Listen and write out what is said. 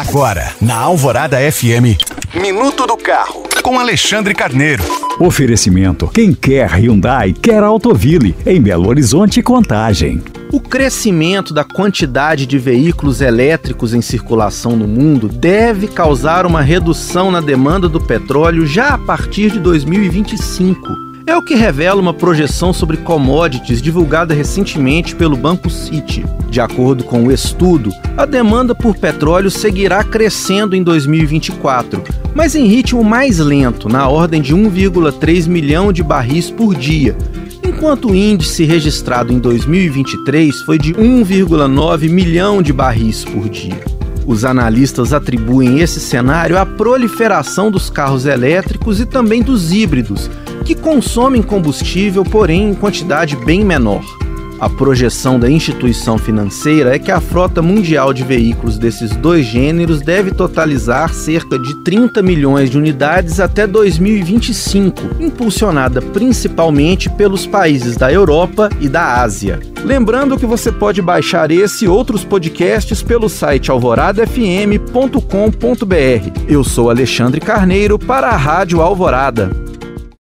Agora, na Alvorada FM, Minuto do Carro, com Alexandre Carneiro. Oferecimento: quem quer Hyundai, quer Autoville, em Belo Horizonte Contagem. O crescimento da quantidade de veículos elétricos em circulação no mundo deve causar uma redução na demanda do petróleo já a partir de 2025. É o que revela uma projeção sobre commodities divulgada recentemente pelo Banco City. De acordo com o estudo, a demanda por petróleo seguirá crescendo em 2024, mas em ritmo mais lento, na ordem de 1,3 milhão de barris por dia, enquanto o índice registrado em 2023 foi de 1,9 milhão de barris por dia. Os analistas atribuem esse cenário à proliferação dos carros elétricos e também dos híbridos, que consomem combustível, porém em quantidade bem menor. A projeção da instituição financeira é que a frota mundial de veículos desses dois gêneros deve totalizar cerca de 30 milhões de unidades até 2025, impulsionada principalmente pelos países da Europa e da Ásia. Lembrando que você pode baixar esse e outros podcasts pelo site alvoradafm.com.br. Eu sou Alexandre Carneiro para a Rádio Alvorada.